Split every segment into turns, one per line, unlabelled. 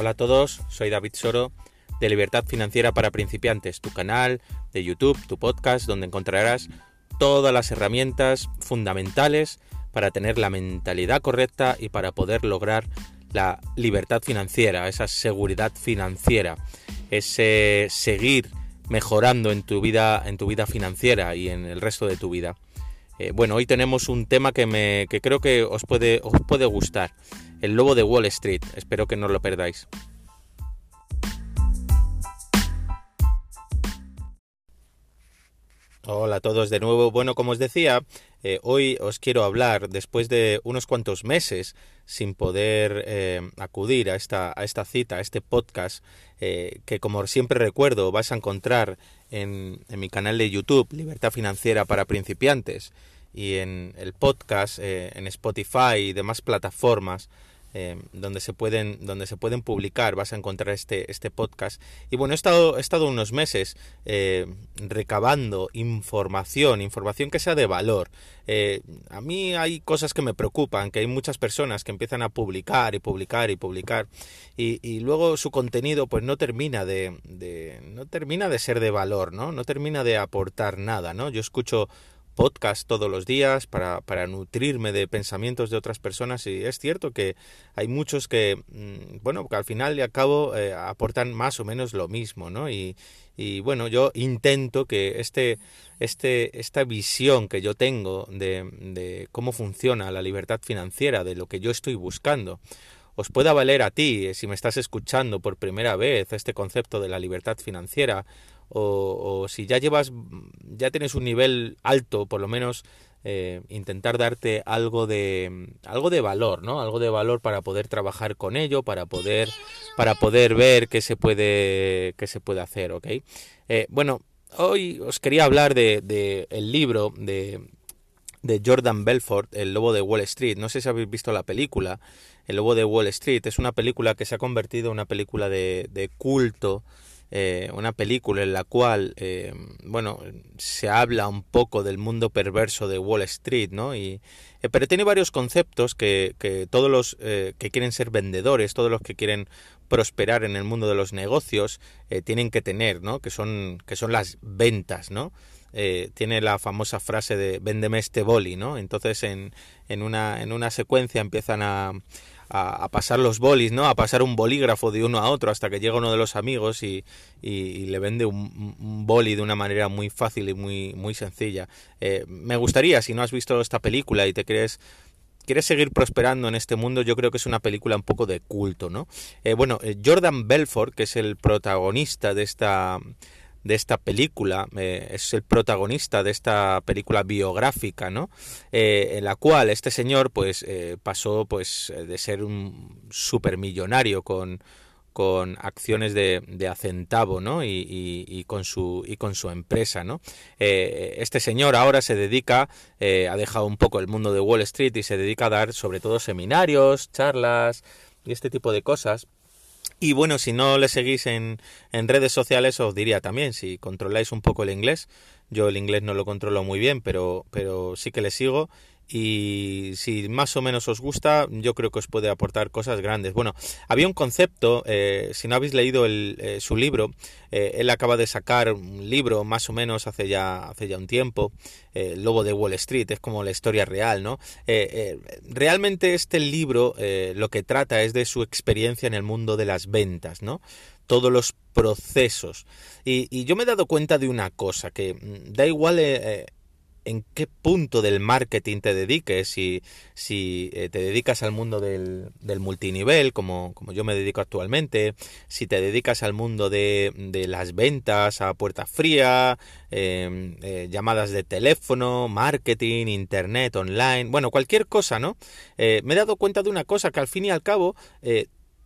Hola a todos, soy David Soro de Libertad Financiera para Principiantes, tu canal de YouTube, tu podcast, donde encontrarás todas las herramientas fundamentales para tener la mentalidad correcta y para poder lograr la libertad financiera, esa seguridad financiera, ese seguir mejorando en tu vida, en tu vida financiera y en el resto de tu vida. Eh, bueno, hoy tenemos un tema que, me, que creo que os puede, os puede gustar. El lobo de Wall Street. Espero que no lo perdáis. Hola a todos de nuevo. Bueno, como os decía, eh, hoy os quiero hablar, después de unos cuantos meses sin poder eh, acudir a esta, a esta cita, a este podcast, eh, que como siempre recuerdo vais a encontrar en, en, mi canal de YouTube, Libertad Financiera para Principiantes, y en el podcast, en Spotify y demás plataformas eh, donde se pueden donde se pueden publicar vas a encontrar este este podcast. Y bueno he estado he estado unos meses eh, recabando información información que sea de valor. Eh, a mí hay cosas que me preocupan que hay muchas personas que empiezan a publicar y publicar y publicar y, y luego su contenido pues no termina de, de no termina de ser de valor no no termina de aportar nada no yo escucho podcast todos los días para, para, nutrirme de pensamientos de otras personas y es cierto que hay muchos que, mm, bueno, que al final y al cabo eh, aportan más o menos lo mismo, ¿no? Y, y, bueno, yo intento que este, este, esta visión que yo tengo de, de cómo funciona la libertad financiera, de lo que yo estoy buscando, os pueda valer a ti, eh, si me estás escuchando por primera vez, este concepto de la libertad financiera, o, o si ya llevas, ya tienes un nivel alto, por lo menos eh, intentar darte algo de algo de valor, ¿no? Algo de valor para poder trabajar con ello, para poder para poder ver qué se puede qué se puede hacer, ¿ok? Eh, bueno, hoy os quería hablar de, de el libro de de Jordan Belfort, El Lobo de Wall Street. No sé si habéis visto la película. El Lobo de Wall Street es una película que se ha convertido en una película de, de culto eh, una película en la cual, eh, bueno, se habla un poco del mundo perverso de Wall Street, ¿no? Y, eh, pero tiene varios conceptos que, que todos los eh, que quieren ser vendedores, todos los que quieren prosperar en el mundo de los negocios, eh, tienen que tener, ¿no? Que son, que son las ventas, ¿no? Tiene la famosa frase de véndeme este boli, ¿no? Entonces en, en, una, en una secuencia empiezan a, a, a, pasar los bolis, ¿no? A pasar un bolígrafo de uno a otro hasta que llega uno de los amigos y, y, le vende un, un, boli de una manera muy fácil y muy, muy sencilla. Eh, me gustaría, si no has visto esta película y te crees quieres seguir prosperando en este mundo, yo creo que es una película un poco de culto, ¿no? Eh, bueno, eh, Jordan Belfort, que es el protagonista de esta de esta película, eh, es el protagonista de esta película biográfica, ¿no? Eh, en la cual este señor, pues, eh, pasó, pues, de ser un supermillonario con con acciones de, de a centavo, ¿no? Y, y, con su y con su empresa, ¿no? Este señor ahora se dedica, ha dejado un poco el mundo de Wall Street y se dedica a dar sobre todo seminarios, charlas y este tipo de cosas y bueno, si no le seguís en, en, redes sociales, os diría también, si controláis un poco el inglés, yo el inglés no lo controlo muy bien, pero, pero sí que le sigo y si más o menos os gusta, yo creo que os puede aportar cosas grandes. Bueno, había un concepto, eh, si no habéis leído el, eh, su libro, eh, él acaba de sacar un libro más o menos hace ya, hace ya un tiempo, eh, El Lobo de Wall Street, es como la historia real, ¿no? Eh, realmente este libro lo que trata es de su experiencia en el mundo de las ventas, ¿no? Todos los procesos. Y, y yo me he dado cuenta de una cosa, que mm, da igual en qué punto del marketing te dediques, si, eh, te dedicas al mundo del, multinivel, como, yo me dedico actualmente, si te dedicas al mundo de, de las ventas a puerta fría, eh, eh, llamadas de teléfono, marketing, internet, online, bueno, cualquier cosa, ¿no? Eh, me he dado cuenta de una cosa, que al fin y al cabo,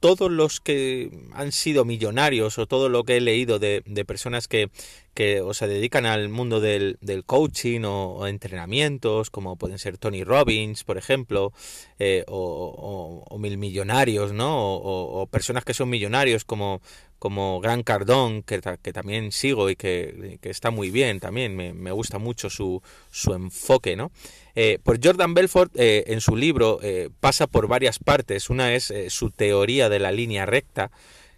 todos los que han sido millonarios o todo lo que he leído de, de personas que, que o se dedican al mundo del, del coaching o, entrenamientos, como pueden ser Tony Robbins, por ejemplo, eh, o, mil millonarios, ¿no? O, personas que son millonarios como, como Gran Cardón, que, que también sigo y que, está muy bien también, me, gusta mucho su, su enfoque, ¿no? Eh, pues Jordan Belfort eh, en su libro eh, pasa por varias partes. Una es su teoría de la línea recta,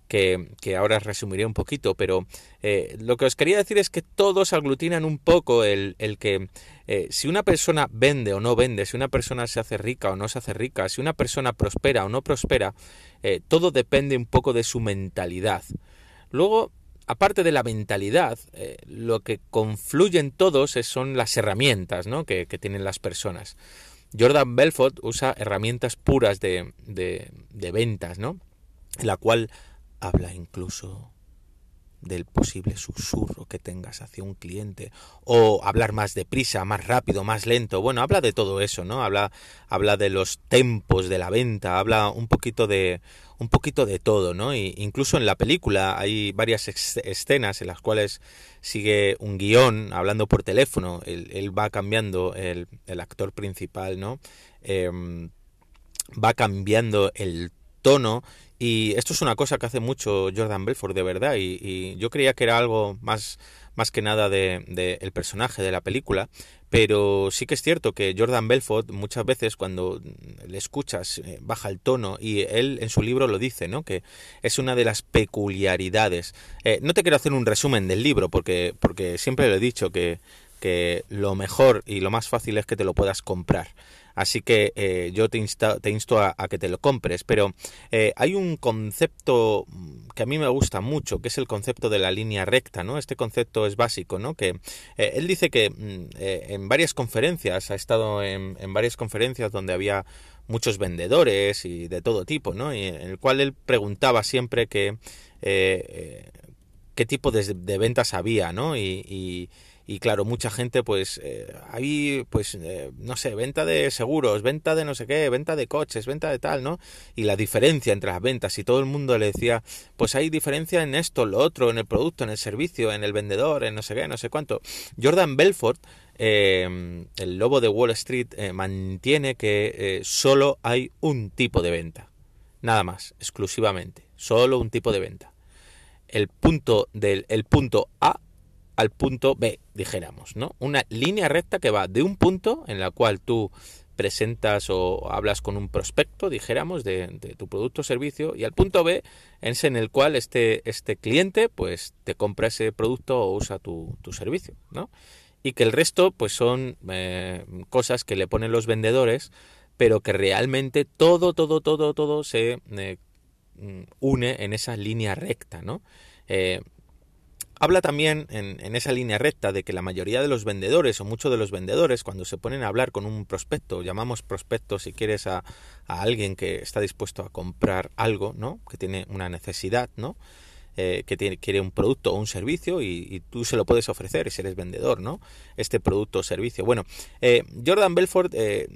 que, ahora resumiré un poquito, pero eh, lo que os quería decir es que todos aglutinan un poco el, que eh, si una persona vende o no vende, si una persona se hace rica o no se hace rica, si una persona prospera o no prospera, eh, todo depende un poco de su mentalidad. Luego, aparte de la mentalidad, lo que confluyen todos son las herramientas ¿no? que, tienen las personas. Jordan Belfort usa herramientas puras de, de, de ventas, ¿no? la cual habla incluso del posible susurro que tengas hacia un cliente o hablar más deprisa, más rápido, más lento. Bueno, habla de todo eso, ¿no? Habla habla de los tempos de la venta, habla un poquito de un poquito de todo, ¿no? Y incluso en la película hay varias escenas en las cuales sigue un guion hablando por teléfono, él, va cambiando el, el, actor principal, ¿no? Em, va cambiando el tono y esto es una cosa que hace mucho Jordan Belfort, de verdad, y, yo creía que era algo más, más que nada de, de, el personaje de la película, pero sí que es cierto que Jordan Belfort muchas veces cuando le escuchas eh, baja el tono y él en su libro lo dice, ¿no? Que es una de las peculiaridades. Eh, no te quiero hacer un resumen del libro porque, porque siempre lo he dicho que, que lo mejor y lo más fácil es que te lo puedas comprar. Así que eh, yo te, te insto a, que te lo compres. Pero eh, hay un concepto que a mí me gusta mucho, que es el concepto de la línea recta, ¿no? Este concepto es básico, ¿no? Que eh, él dice que mm, en varias conferencias, ha estado en, varias conferencias donde había muchos vendedores y de todo tipo, ¿no? Y en el cual él preguntaba siempre que qué tipo de, ventas había, ¿no? y claro, mucha gente pues eh, ahí pues eh, no sé, venta de seguros, venta de no sé qué, venta de coches, venta de tal, ¿no? Y la diferencia entre las ventas y todo el mundo le decía, pues hay diferencia en esto, lo otro, en el producto, en el servicio, en el vendedor, en no sé qué, no sé cuánto. Jordan Belfort eh, el lobo de Wall Street mantiene que solo hay un tipo de venta, nada más, exclusivamente, solo un tipo de venta. El punto del el punto A al punto B, dijéramos, ¿no? Una línea recta que va de un punto en la cual tú presentas o hablas con un prospecto, dijéramos, de, tu producto o servicio, y al punto B es en el cual este, este cliente pues te compra ese producto o usa tu, servicio, ¿no? Y que el resto pues son eh, cosas que le ponen los vendedores, pero que realmente todo, todo, todo, todo se eh, une en esa línea recta, ¿no? Eh, Habla también en, esa línea recta de que la mayoría de los vendedores o muchos de los vendedores cuando se ponen a hablar con un prospecto, llamamos prospecto si quieres a, alguien que está dispuesto a comprar algo, ¿no? Que tiene una necesidad, ¿no? Eh, que tiene, quiere un producto o un servicio y, tú se lo puedes ofrecer si eres vendedor, ¿no? Este producto o servicio. Bueno, eh, Jordan Belfort eh,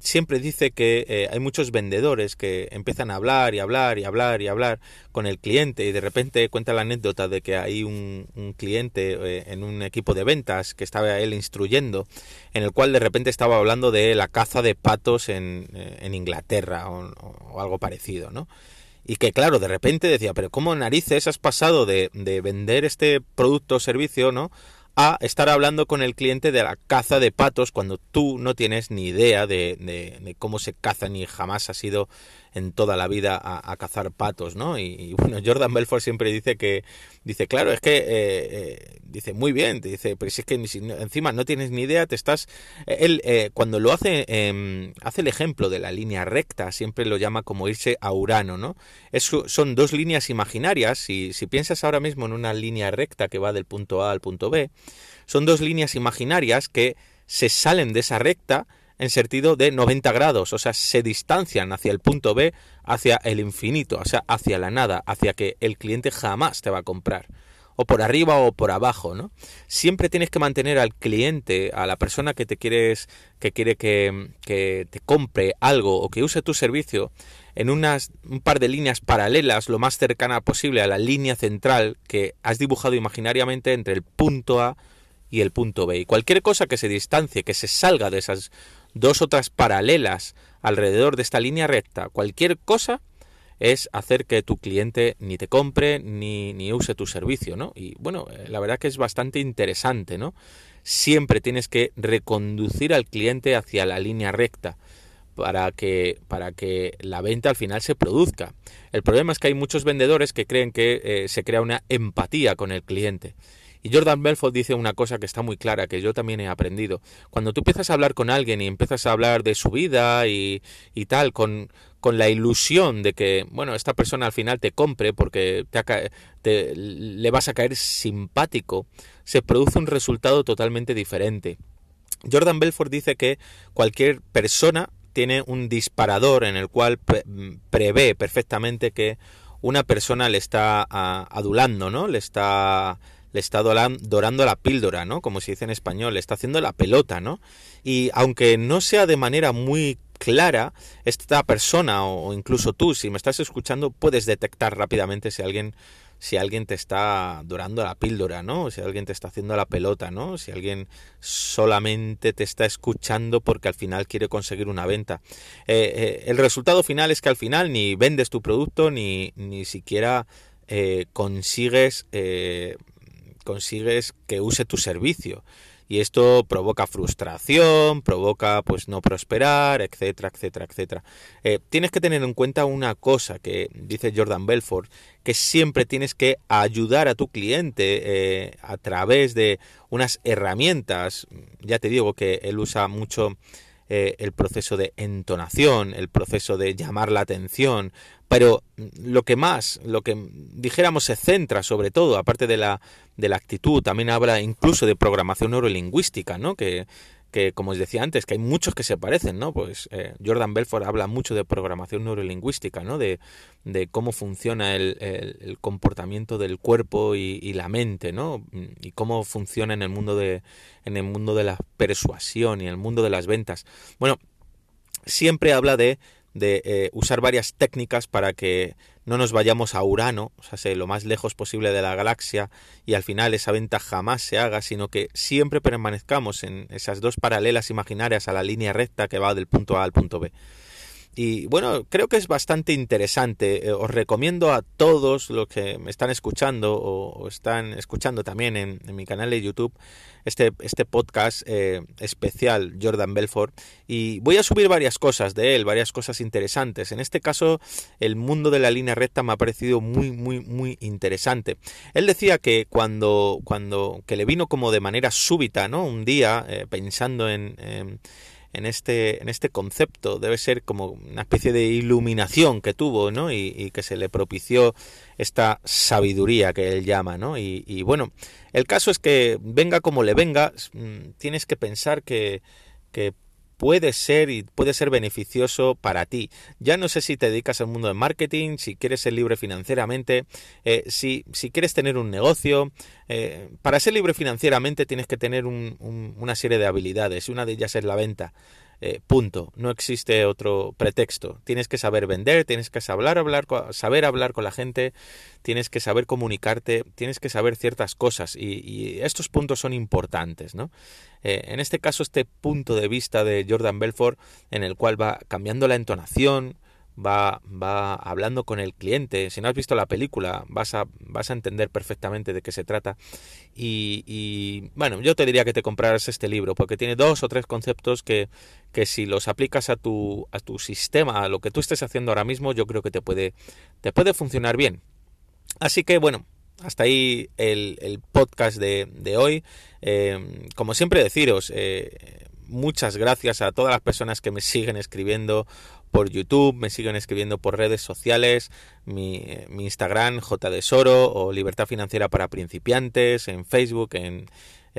siempre dice que eh, hay muchos vendedores que empiezan a hablar y hablar y hablar y hablar con el cliente y de repente cuenta la anécdota de que hay un, cliente eh, en un equipo de ventas que estaba él instruyendo en el cual de repente estaba hablando de la caza de patos en, eh, en Inglaterra o, algo parecido, ¿no? Y que claro, de repente decía, pero ¿cómo narices has pasado de, de vender este producto o servicio, ¿no? A estar hablando con el cliente de la caza de patos cuando tú no tienes ni idea de, cómo se caza ni jamás ha sido en toda la vida a, cazar patos, ¿no? Y, bueno, Jordan Belfort siempre dice que, dice, claro, es que, eh, eh, dice, muy bien, te dice, pero si es que encima no tienes ni idea, te estás, él eh, cuando lo hace, em, hace el ejemplo de la línea recta, siempre lo llama como irse a Urano, ¿no? son dos líneas imaginarias, y si piensas ahora mismo en una línea recta que va del punto A al punto B, son dos líneas imaginarias que se salen de esa recta, en sentido de 90 grados, o sea, se distancian hacia el punto B, hacia el infinito, o sea, hacia la nada, hacia que el cliente jamás te va a comprar. o por arriba o por abajo, ¿no? Siempre tienes que mantener al cliente, a la persona que te quieres, que quiere que, que te compre algo o que use tu servicio, en unas, un par de líneas paralelas, lo más cercana posible a la línea central que has dibujado imaginariamente entre el punto A y el punto B. Y cualquier cosa que se distancie, que se salga de esas dos otras paralelas alrededor de esta línea recta, cualquier cosa es hacer que tu cliente ni te compre ni, ni use tu servicio, ¿no? Y bueno, eh, la verdad que es bastante interesante, ¿no? Siempre tienes que reconducir al cliente hacia la línea recta para que, para que la venta al final se produzca. El problema es que hay muchos vendedores que creen que eh, se crea una empatía con el cliente. Y Jordan Belfort dice una cosa que está muy clara, que yo también he aprendido. Cuando tú empiezas a hablar con alguien y empiezas a hablar de su vida y, y tal, con, con la ilusión de que, bueno, esta persona al final te compre porque te, le vas a caer simpático, se produce un resultado totalmente diferente. Jordan Belfort dice que cualquier persona tiene un disparador en el cual prevé perfectamente que una persona le está adulando, ¿no? Le está le está dorando la píldora, ¿no? Como se dice en español, le está haciendo la pelota, ¿no? Y aunque no sea de manera muy clara, esta persona o incluso tú, si me estás escuchando, puedes detectar rápidamente si alguien si alguien te está dorando la píldora, ¿no? Si alguien te está haciendo la pelota, ¿no? Si alguien solamente te está escuchando porque al final quiere conseguir una venta. Eh, eh, el resultado final es que al final ni vendes tu producto ni, ni siquiera eh, consigues, consigues que use tu servicio y esto provoca frustración, provoca pues no prosperar, etcétera, etcétera, etcétera. Eh, tienes que tener en cuenta una cosa que dice Jordan Belfort, que siempre tienes que ayudar a tu cliente eh, a través de unas herramientas. Ya te digo que él usa mucho eh, el proceso de entonación, el proceso de llamar la atención, pero lo que más, lo que dijéramos se centra sobre todo, aparte de la, de la actitud, también habla incluso de programación neurolingüística, ¿no? Que, que como os decía antes, que hay muchos que se parecen, ¿no? Pues eh, Jordan Belfort habla mucho de programación neurolingüística, ¿no? De, de cómo funciona el, el, comportamiento del cuerpo y, la mente, ¿no? Y cómo funciona en el mundo de en el mundo de la persuasión y en el mundo de las ventas. Bueno, siempre habla de de eh, usar varias técnicas para que no nos vayamos a Urano, o sea, lo más lejos posible de la galaxia y al final esa venta jamás se haga, sino que siempre permanezcamos en esas dos paralelas imaginarias a la línea recta que va del punto A al punto B. Y bueno, creo que es bastante interesante. Eh, os recomiendo a todos los que me están escuchando o, están escuchando también en, mi canal de YouTube este, este podcast eh, especial Jordan Belfort. Y voy a subir varias cosas de él, varias cosas interesantes. En este caso, el mundo de la línea recta me ha parecido muy, muy, muy interesante. Él decía que cuando, cuando que le vino como de manera súbita, ¿no? Un día, eh, pensando en en este, en este concepto. Debe ser como una especie de iluminación que tuvo, ¿no? Y, que se le propició esta sabiduría que él llama, ¿no? Y, y, bueno, el caso es que venga como le venga, mm, tienes que pensar que, que puede ser y puede ser beneficioso para ti. Ya no sé si te dedicas al mundo del marketing, si quieres ser libre financieramente, eh, si, si, quieres tener un negocio. Eh, para ser libre financieramente tienes que tener una serie de habilidades y una de ellas es la venta. Eh, punto. No existe otro pretexto. Tienes que saber vender, tienes que saber hablar, saber hablar con la gente, tienes que saber comunicarte, tienes que saber ciertas cosas y, estos puntos son importantes, ¿no? Eh, en este caso, este punto de vista de Jordan Belfort, en el cual va cambiando la entonación, va, va hablando con el cliente. Si no has visto la película, vas a, vas a entender perfectamente de qué se trata. Y, y, bueno, yo te diría que te compraras este libro, porque tiene dos o tres conceptos que, que si los aplicas a tu, a tu sistema, a lo que tú estés haciendo ahora mismo, yo creo que te puede, te puede funcionar bien. Así que bueno, hasta ahí el, el podcast de, de hoy. Eh, como siempre deciros, eh, muchas gracias a todas las personas que me siguen escribiendo por YouTube, me siguen escribiendo por redes sociales, mi, mi Instagram, JDesoro o Libertad Financiera para Principiantes, en Facebook, en,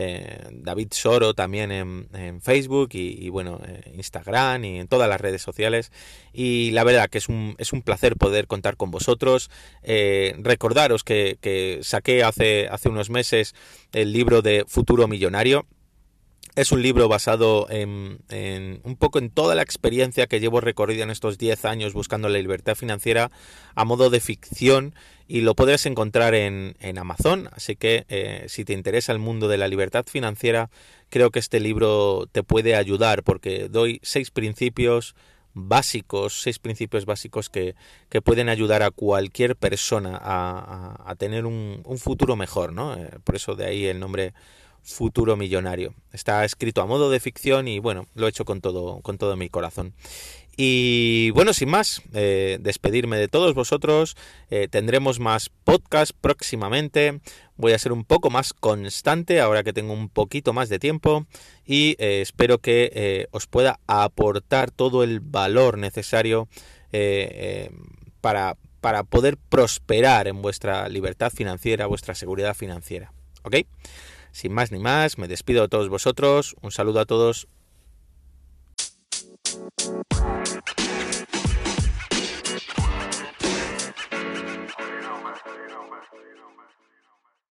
eh, David Soro también en, Facebook y, bueno, eh, Instagram y en todas las redes sociales. Y la verdad que es un, es un placer poder contar con vosotros. Eh, recordaros que, que saqué hace, hace unos meses el libro de Futuro Millonario es un libro basado en, un poco en toda la experiencia que llevo recorrida en estos 10 años buscando la libertad financiera a modo de ficción y lo podrás encontrar en, Amazon. Así que eh, si te interesa el mundo de la libertad financiera, creo que este libro te puede ayudar porque doy seis principios básicos, seis principios básicos que, pueden ayudar a cualquier persona a, tener un, futuro mejor, ¿no? Eh, por eso de ahí el nombre futuro millonario. Está escrito a modo de ficción y bueno, lo he hecho con todo, con todo mi corazón. Y bueno, sin más, eh, despedirme de todos vosotros. Eh, tendremos más podcast próximamente. Voy a ser un poco más constante ahora que tengo un poquito más de tiempo. Y eh, espero que os pueda aportar todo el valor necesario para, para poder prosperar en vuestra libertad financiera, vuestra seguridad financiera. ¿Ok? Sin más ni más, me despido de todos vosotros. Un saludo a todos.